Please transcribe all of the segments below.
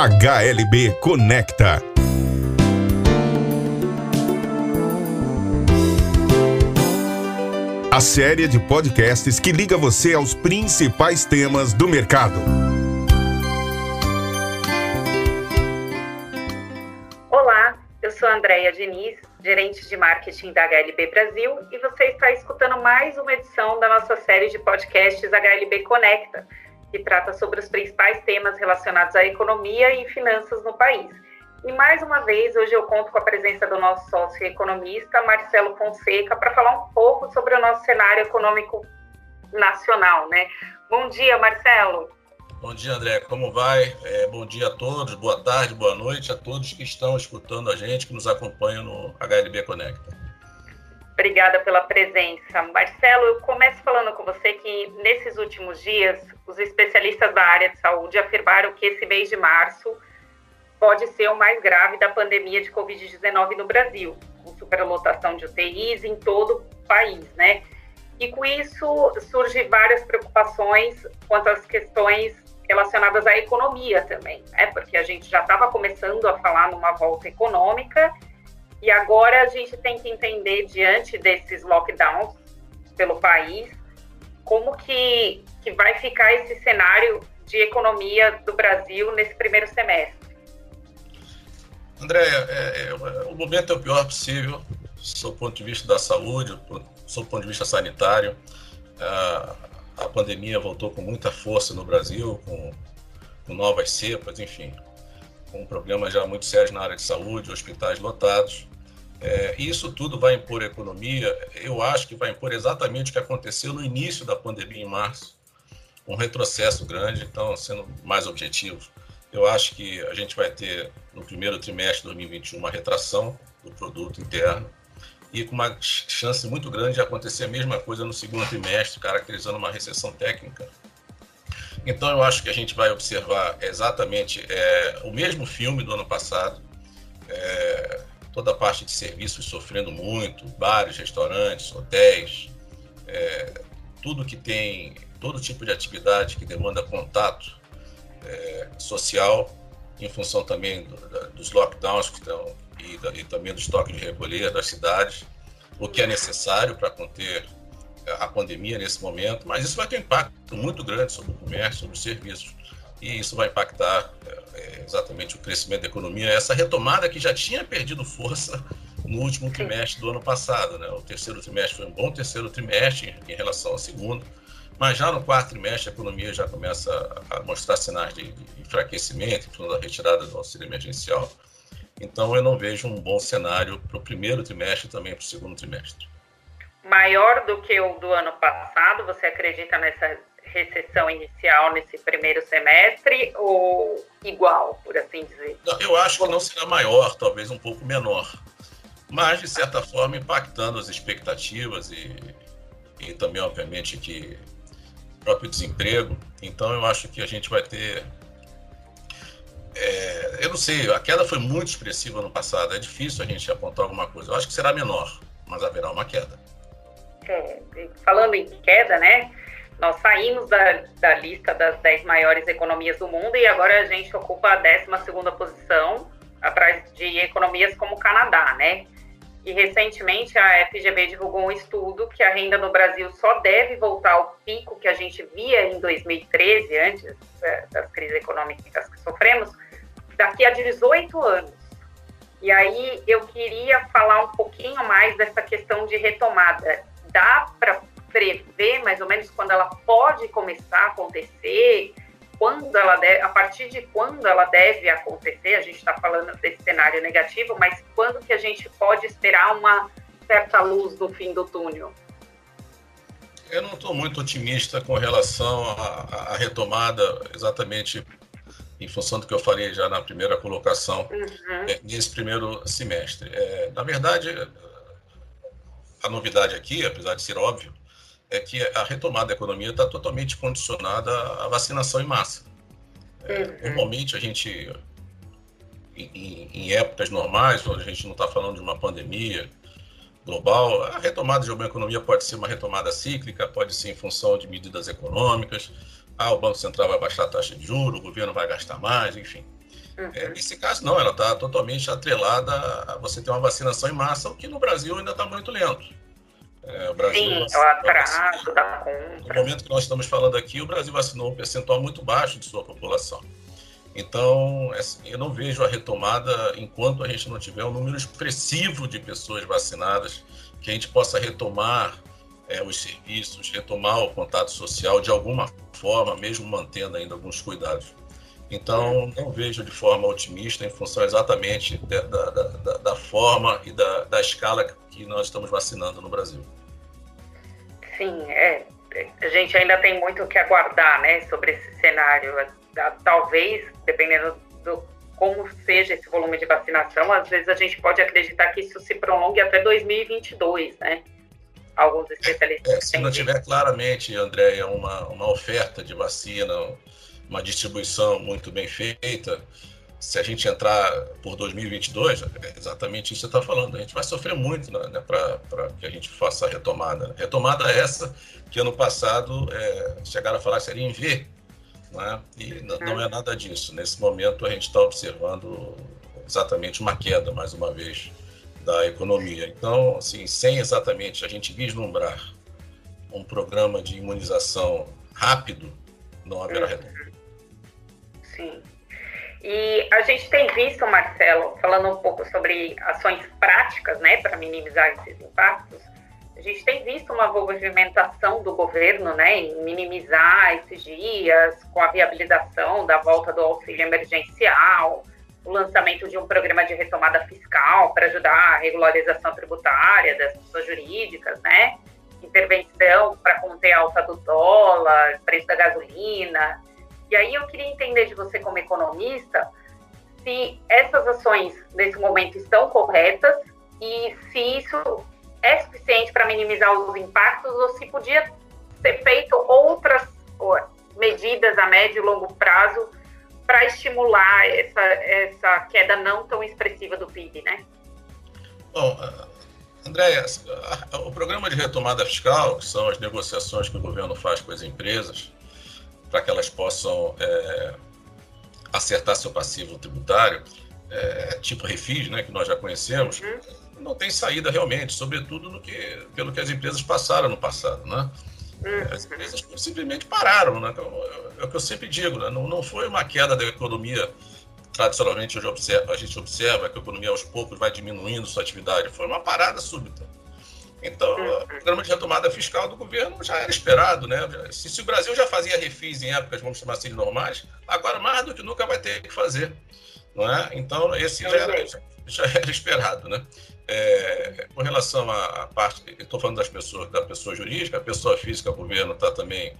HLB Conecta. A série de podcasts que liga você aos principais temas do mercado. Olá, eu sou Andréia Diniz, gerente de marketing da HLB Brasil, e você está escutando mais uma edição da nossa série de podcasts HLB Conecta que trata sobre os principais temas relacionados à economia e finanças no país. E mais uma vez, hoje eu conto com a presença do nosso sócio economista, Marcelo Fonseca, para falar um pouco sobre o nosso cenário econômico nacional, né? Bom dia, Marcelo. Bom dia, André. Como vai? É, bom dia a todos, boa tarde, boa noite a todos que estão escutando a gente, que nos acompanham no HLB Conecta. Obrigada pela presença. Marcelo, eu começo falando com você que nesses últimos dias, os especialistas da área de saúde afirmaram que esse mês de março pode ser o mais grave da pandemia de Covid-19 no Brasil, com superlotação de UTIs em todo o país, né? E com isso surgem várias preocupações quanto às questões relacionadas à economia também, né? Porque a gente já estava começando a falar numa volta econômica e agora a gente tem que entender, diante desses lockdowns pelo país, como que, que vai ficar esse cenário de economia do Brasil nesse primeiro semestre. André, é, é, o momento é o pior possível, do ponto de vista da saúde, do ponto de vista sanitário. A, a pandemia voltou com muita força no Brasil, com, com novas cepas, enfim com problemas já muito sérios na área de saúde, hospitais lotados. É, isso tudo vai impor a economia, eu acho que vai impor exatamente o que aconteceu no início da pandemia em março, um retrocesso grande, então, sendo mais objetivo, eu acho que a gente vai ter no primeiro trimestre de 2021 uma retração do produto interno e com uma chance muito grande de acontecer a mesma coisa no segundo trimestre, caracterizando uma recessão técnica então, eu acho que a gente vai observar exatamente é, o mesmo filme do ano passado, é, toda a parte de serviços sofrendo muito, bares, restaurantes, hotéis, é, tudo que tem, todo tipo de atividade que demanda contato é, social, em função também do, da, dos lockdowns que estão, e, da, e também do estoque de recolher das cidades, o que é necessário para conter a pandemia nesse momento, mas isso vai ter um impacto muito grande sobre o comércio, sobre os serviços. E isso vai impactar é, exatamente o crescimento da economia, essa retomada que já tinha perdido força no último trimestre do ano passado. Né? O terceiro trimestre foi um bom terceiro trimestre em relação ao segundo, mas já no quarto trimestre a economia já começa a mostrar sinais de, enfraquecimento, em da retirada do auxílio emergencial. Então eu não vejo um bom cenário para o primeiro trimestre e também para o segundo trimestre maior do que o do ano passado? Você acredita nessa recessão inicial nesse primeiro semestre ou igual, por assim dizer? Eu acho que não será maior, talvez um pouco menor, mas de certa forma impactando as expectativas e, e também, obviamente, que o próprio desemprego. Então, eu acho que a gente vai ter. É, eu não sei, a queda foi muito expressiva no passado, é difícil a gente apontar alguma coisa. Eu acho que será menor, mas haverá uma queda é, falando em queda, né? Nós saímos da, da lista das 10 maiores economias do mundo e agora a gente ocupa a 12 posição, atrás de economias como o Canadá, né? E recentemente a FGV divulgou um estudo que a renda no Brasil só deve voltar ao pico que a gente via em 2013, antes é, das crises econômicas que sofremos, daqui a 18 anos. E aí eu queria falar um pouquinho mais dessa questão de retomada dá para prever mais ou menos quando ela pode começar a acontecer, quando ela deve, a partir de quando ela deve acontecer, a gente está falando desse cenário negativo, mas quando que a gente pode esperar uma certa luz no fim do túnel? Eu não estou muito otimista com relação à, retomada, exatamente em função do que eu falei já na primeira colocação, uhum. é, nesse primeiro semestre. É, na verdade, a novidade aqui, apesar de ser óbvio, é que a retomada da economia está totalmente condicionada à vacinação em massa. É, uhum. Normalmente a gente, em, em, épocas normais, onde a gente não está falando de uma pandemia global, a retomada de uma economia pode ser uma retomada cíclica, pode ser em função de medidas econômicas. Ah, o Banco Central vai baixar a taxa de juros, o governo vai gastar mais, enfim. Uhum. É, nesse caso, não, ela está totalmente atrelada a você ter uma vacinação em massa, o que no Brasil ainda está muito lento. É, o Brasil Sim, é o atraso da compra. No momento que nós estamos falando aqui, o Brasil vacinou um percentual muito baixo de sua população. Então, assim, eu não vejo a retomada enquanto a gente não tiver um número expressivo de pessoas vacinadas, que a gente possa retomar é, os serviços, retomar o contato social de alguma forma, mesmo mantendo ainda alguns cuidados. Então, não vejo de forma otimista em função exatamente da, da, da, da forma e da, da escala que nós estamos vacinando no Brasil. Sim, é. A gente ainda tem muito o que aguardar né, sobre esse cenário. Talvez, dependendo do como seja esse volume de vacinação, às vezes a gente pode acreditar que isso se prolongue até 2022, né? Alguns especialistas. É, se não tiver claramente, Andréia, uma, uma oferta de vacina, uma distribuição muito bem feita, se a gente entrar por 2022, é exatamente isso que você está falando, a gente vai sofrer muito né, né para que a gente faça a retomada. Retomada essa que ano passado é, chegaram a falar seria em V, né? e não é nada disso. Nesse momento a gente está observando exatamente uma queda, mais uma vez, da economia. Então, assim, sem exatamente a gente vislumbrar um programa de imunização rápido, não haverá retomada. Sim. E a gente tem visto, Marcelo, falando um pouco sobre ações práticas, né, para minimizar esses impactos, a gente tem visto uma movimentação do governo, né, em minimizar esses dias, com a viabilização da volta do auxílio emergencial, o lançamento de um programa de retomada fiscal para ajudar a regularização tributária das pessoas jurídicas, né, intervenção para conter a alta do dólar, preço da gasolina, e aí eu queria entender de você como economista se essas ações nesse momento estão corretas e se isso é suficiente para minimizar os impactos ou se podia ser feito outras medidas a médio e longo prazo para estimular essa, essa queda não tão expressiva do PIB, né? Bom, Andréia, o programa de retomada fiscal, que são as negociações que o governo faz com as empresas, para que elas possam é, acertar seu passivo tributário, é, tipo refis, né, que nós já conhecemos, uhum. não tem saída realmente, sobretudo no que, pelo que as empresas passaram no passado. Né? Uhum. As empresas simplesmente pararam. Né? Então, é, o que eu sempre digo, né? não, não foi uma queda da economia tradicionalmente hoje observa, a gente observa que a economia aos poucos vai diminuindo sua atividade, foi uma parada súbita. Então, o programa de retomada fiscal do governo já era esperado, né? Se, se, o Brasil já fazia refis em épocas, vamos chamar assim, normais, agora mais do que nunca vai ter que fazer, não é? Então, esse já era, já era esperado, né? É, com relação à, parte, estou falando das pessoas, da pessoa jurídica, a pessoa física, o governo está também,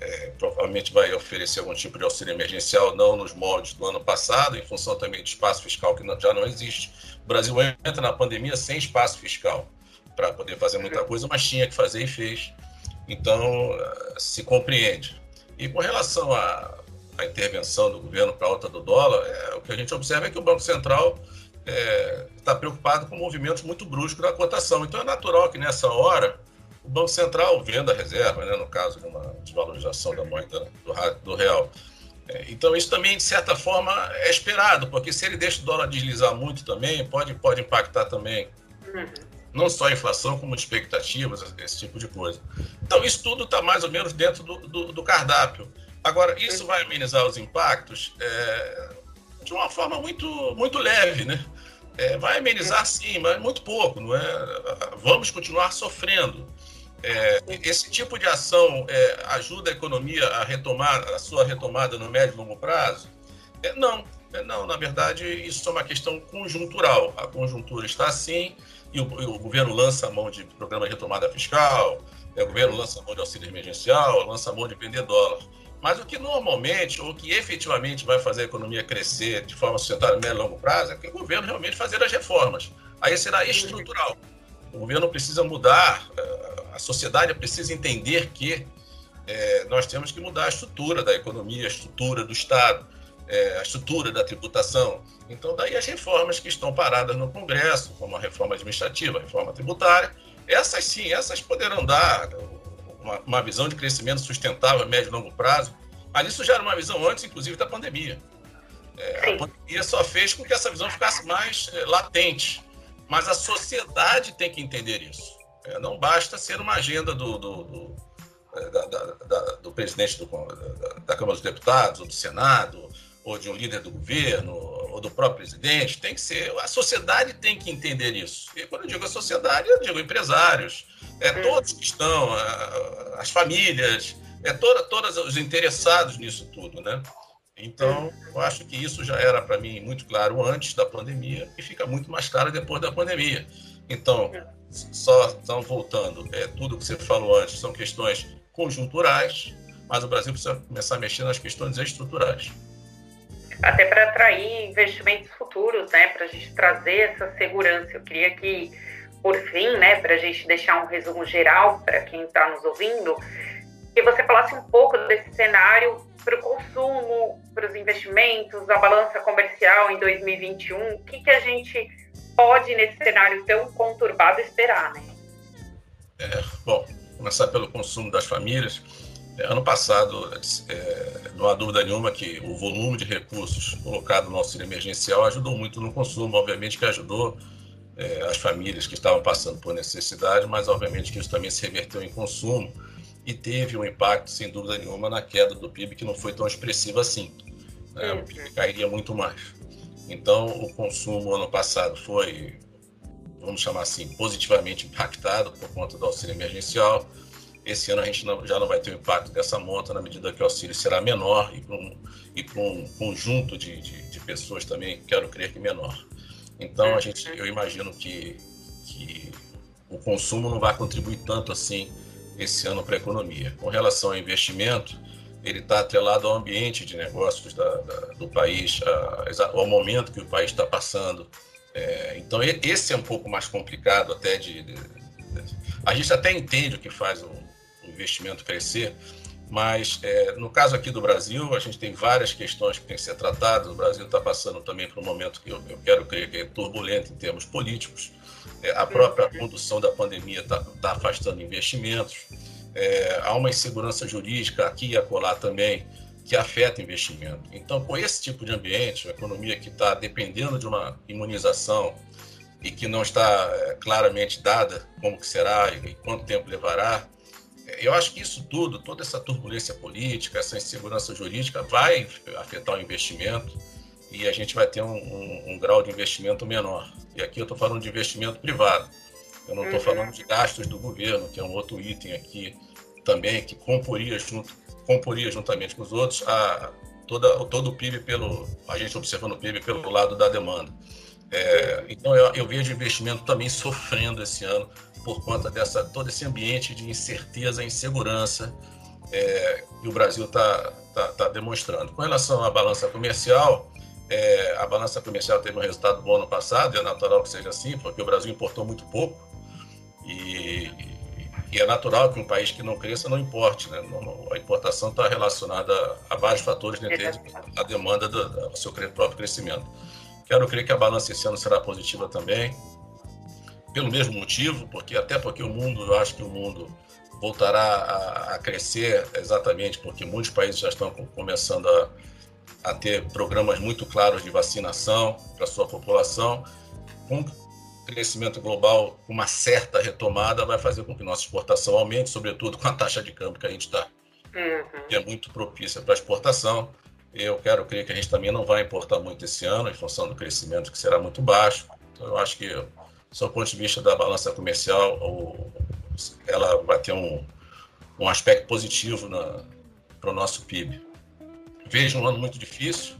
é, provavelmente vai oferecer algum tipo de auxílio emergencial, não nos moldes do ano passado, em função também do espaço fiscal que não, já não existe. O Brasil entra na pandemia sem espaço fiscal para poder fazer muita coisa, mas tinha que fazer e fez. Então, se compreende. E com relação à, à intervenção do governo para a alta do dólar, é, o que a gente observa é que o Banco Central está é, tá preocupado com movimentos muito bruscos da cotação. Então, é natural que nessa hora o Banco Central venda a reserva, né, no caso de uma desvalorização da moeda do, do real. É, então, isso também, de certa forma, é esperado, porque se ele deixa o dólar deslizar muito também, pode, pode impactar também uhum não só a inflação, como expectativas, esse tipo de coisa. Então, isso tudo está mais ou menos dentro do, do, do, cardápio. Agora, isso vai amenizar os impactos é, de uma forma muito, muito leve, né? É, vai amenizar sim, mas muito pouco, não é? Vamos continuar sofrendo. É, esse tipo de ação é, ajuda a economia a retomar a sua retomada no médio e longo prazo? É, não, é, não. Na verdade, isso é uma questão conjuntural. A conjuntura está assim e o, o governo lança a mão de programa de retomada fiscal, o governo lança a mão de auxílio emergencial, lança a mão de vender dólar. Mas o que normalmente, ou que efetivamente vai fazer a economia crescer de forma sustentável a médio e longo prazo, é que o governo realmente fazer as reformas. Aí será estrutural. O governo precisa mudar, eh, a sociedade precisa entender que é, nós temos que mudar a estrutura da economia, a estrutura do Estado é, a estrutura da tributação. Então, daí as reformas que estão paradas no Congresso, como a reforma administrativa, a reforma tributária, essas sim, essas poderão dar uma, uma visão de crescimento sustentável a médio e longo prazo, mas isso já era uma visão antes, inclusive, da pandemia. É, a pandemia só fez com que essa visão ficasse mais é, latente. Mas a sociedade tem que entender isso. É, não basta ser uma agenda do, do, do, é, da, da, da, do presidente da, Câmara dos Deputados, ou do Senado, ou de um líder do governo, ou do próprio presidente. Tem que ser. A sociedade tem que entender isso. E quando eu digo a sociedade, eu digo empresários, é, todos que estão, as famílias, é toda, todos os interessados nisso tudo, né? Então, eu acho que isso já era para mim muito claro antes da pandemia e fica muito mais claro depois da pandemia. Então, só estão voltando, é, tudo que você falou antes são questões conjunturais, mas o Brasil precisa começar a mexer nas questões estruturais. Até para atrair investimentos futuros, né, para a gente trazer essa segurança. Eu queria que, por fim, né, para a gente deixar um resumo geral para quem está nos ouvindo, que você falasse um pouco desse cenário para o consumo, para os investimentos, a balança comercial em 2021. O que, que a gente pode, nesse cenário tão conturbado, esperar? Né? É, bom, começar pelo consumo das famílias. Ano passado, é, não há dúvida nenhuma que o volume de recursos colocado no auxílio emergencial ajudou muito no consumo, obviamente que ajudou é, as famílias que estavam passando por necessidade, mas obviamente que isso também se reverteu em consumo e teve um impacto, sem dúvida nenhuma, na queda do PIB, que não foi tão expressiva assim. Né? O PIB cairia muito mais. Então, o consumo ano passado foi, vamos chamar assim, positivamente impactado por conta do auxílio emergencial. Esse ano a gente não, já não vai ter o impacto dessa monta, na medida que o auxílio será menor e para um, e um conjunto de, de, de, pessoas também, quero crer que menor. Então, a gente, eu imagino que, que o consumo não vai contribuir tanto assim esse ano para a economia. Com relação ao investimento, ele está atrelado ao ambiente de negócios da, da, do país, a, ao momento que o país está passando. É, então, esse é um pouco mais complicado até de, de, de, A gente até entende o que faz o, o investimento crescer, mas é, no caso aqui do Brasil, a gente tem várias questões que têm que ser tratadas. O Brasil está passando também por um momento que eu, eu quero crer que é turbulento em termos políticos. É, a própria condução da pandemia está tá afastando investimentos. É, há uma insegurança jurídica aqui e acolá também que afeta investimento. Então, com esse tipo de ambiente, uma economia que está dependendo de uma imunização e que não está é, claramente dada como que será e quanto tempo levará, eu acho que isso tudo, toda essa turbulência política, essa insegurança jurídica vai afetar o investimento e a gente vai ter um, um, um grau de investimento menor. E aqui eu estou falando de investimento privado. Eu não estou uhum. falando de gastos do governo, que é um outro item aqui também que comporia, junto, comporia juntamente com os outros a, toda, todo o PIB pelo a gente observando o PIB pelo lado da demanda. É, então eu, eu vejo investimento também sofrendo esse ano por conta dessa todo esse ambiente de incerteza, insegurança é, que o Brasil está tá, tá demonstrando. Com relação à balança comercial, é, a balança comercial teve um resultado bom no passado, é natural que seja assim, porque o Brasil importou muito pouco. E, e é natural que um país que não cresça não importe. Né? A importação está relacionada a, vários fatores, dentre eles a demanda do, do seu próprio crescimento. Quero crer que a balança esse ano será positiva também, pelo mesmo motivo, porque até porque o mundo, eu acho que o mundo voltará a, a crescer exatamente porque muitos países já estão começando a a ter programas muito claros de vacinação para sua população, com crescimento global, uma certa retomada, vai fazer com que nossa exportação aumente, sobretudo com a taxa de câmbio que a gente está, uhum. que é muito propícia para a exportação. Eu quero crer que a gente também não vai importar muito esse ano, em função do crescimento que será muito baixo. Então, eu acho que, do ponto de vista da balança comercial, ela vai ter um, um aspecto positivo para o nosso PIB vejo um ano muito difícil,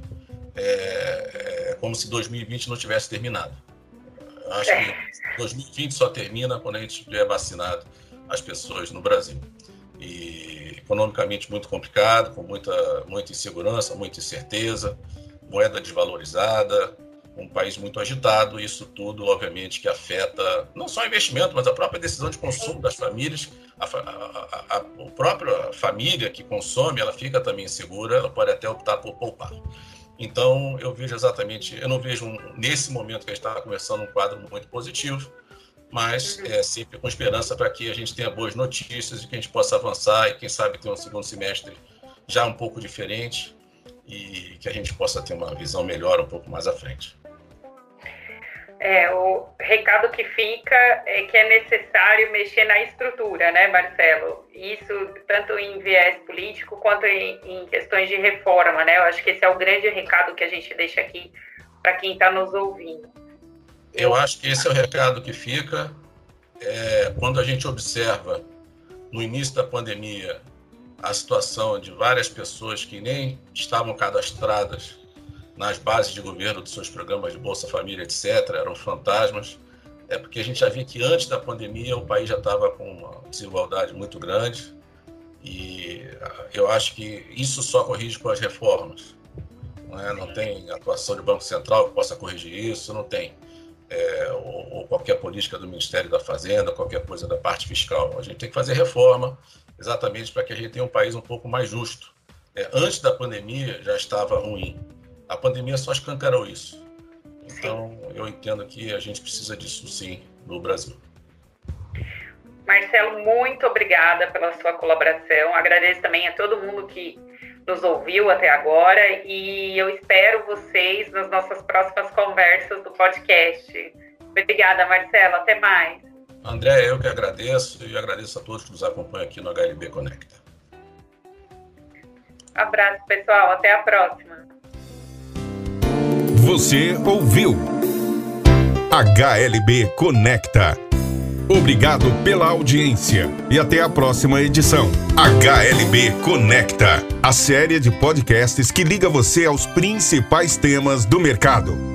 é, é como se 2020 não tivesse terminado. Acho que 2020 só termina quando a gente tiver vacinado as pessoas no Brasil. E economicamente muito complicado, com muita, muita insegurança, muita incerteza, moeda desvalorizada, um país muito agitado, isso tudo, obviamente, que afeta não só o investimento, mas a própria decisão de consumo das famílias. A, a, a, a própria família que consome, ela fica também insegura, ela pode até optar por poupar. Então, eu vejo exatamente, eu não vejo um, nesse momento que a gente está conversando um quadro muito positivo, mas uhum. é sempre com esperança para que a gente tenha boas notícias e que a gente possa avançar e, quem sabe, ter um segundo semestre já um pouco diferente e que a gente possa ter uma visão melhor um pouco mais à frente. É, o recado que fica é que é necessário mexer na estrutura, né, Marcelo? Isso tanto em viés político quanto em, em questões de reforma, né? Eu acho que esse é o grande recado que a gente deixa aqui para quem está nos ouvindo. Eu acho que esse é o recado que fica. É, quando a gente observa no início da pandemia a situação de várias pessoas que nem estavam cadastradas nas bases de governo dos seus programas de Bolsa Família, etc., eram fantasmas. É porque a gente já via que antes da pandemia o país já estava com uma desigualdade muito grande e eu acho que isso só corrige com as reformas. Não, é? não tem atuação do Banco Central que possa corrigir isso, não tem. É, ou, ou, qualquer política do Ministério da Fazenda, qualquer coisa da parte fiscal. A gente tem que fazer reforma exatamente para que a gente tenha um país um pouco mais justo. É, antes da pandemia já estava ruim. A pandemia só escancarou isso. Então, eu entendo que a gente precisa disso sim no Brasil. Marcelo, muito obrigada pela sua colaboração. Agradeço também a todo mundo que nos ouviu até agora e eu espero vocês nas nossas próximas conversas do podcast. Obrigada, Marcelo. Até mais. André, eu que agradeço e agradeço a todos que nos acompanham aqui no HLB Conecta. Abraço, pessoal. Até a próxima. Você ouviu HLB Conecta. Obrigado pela audiência e até a próxima edição. HLB Conecta, a série de podcasts que liga você aos principais temas do mercado.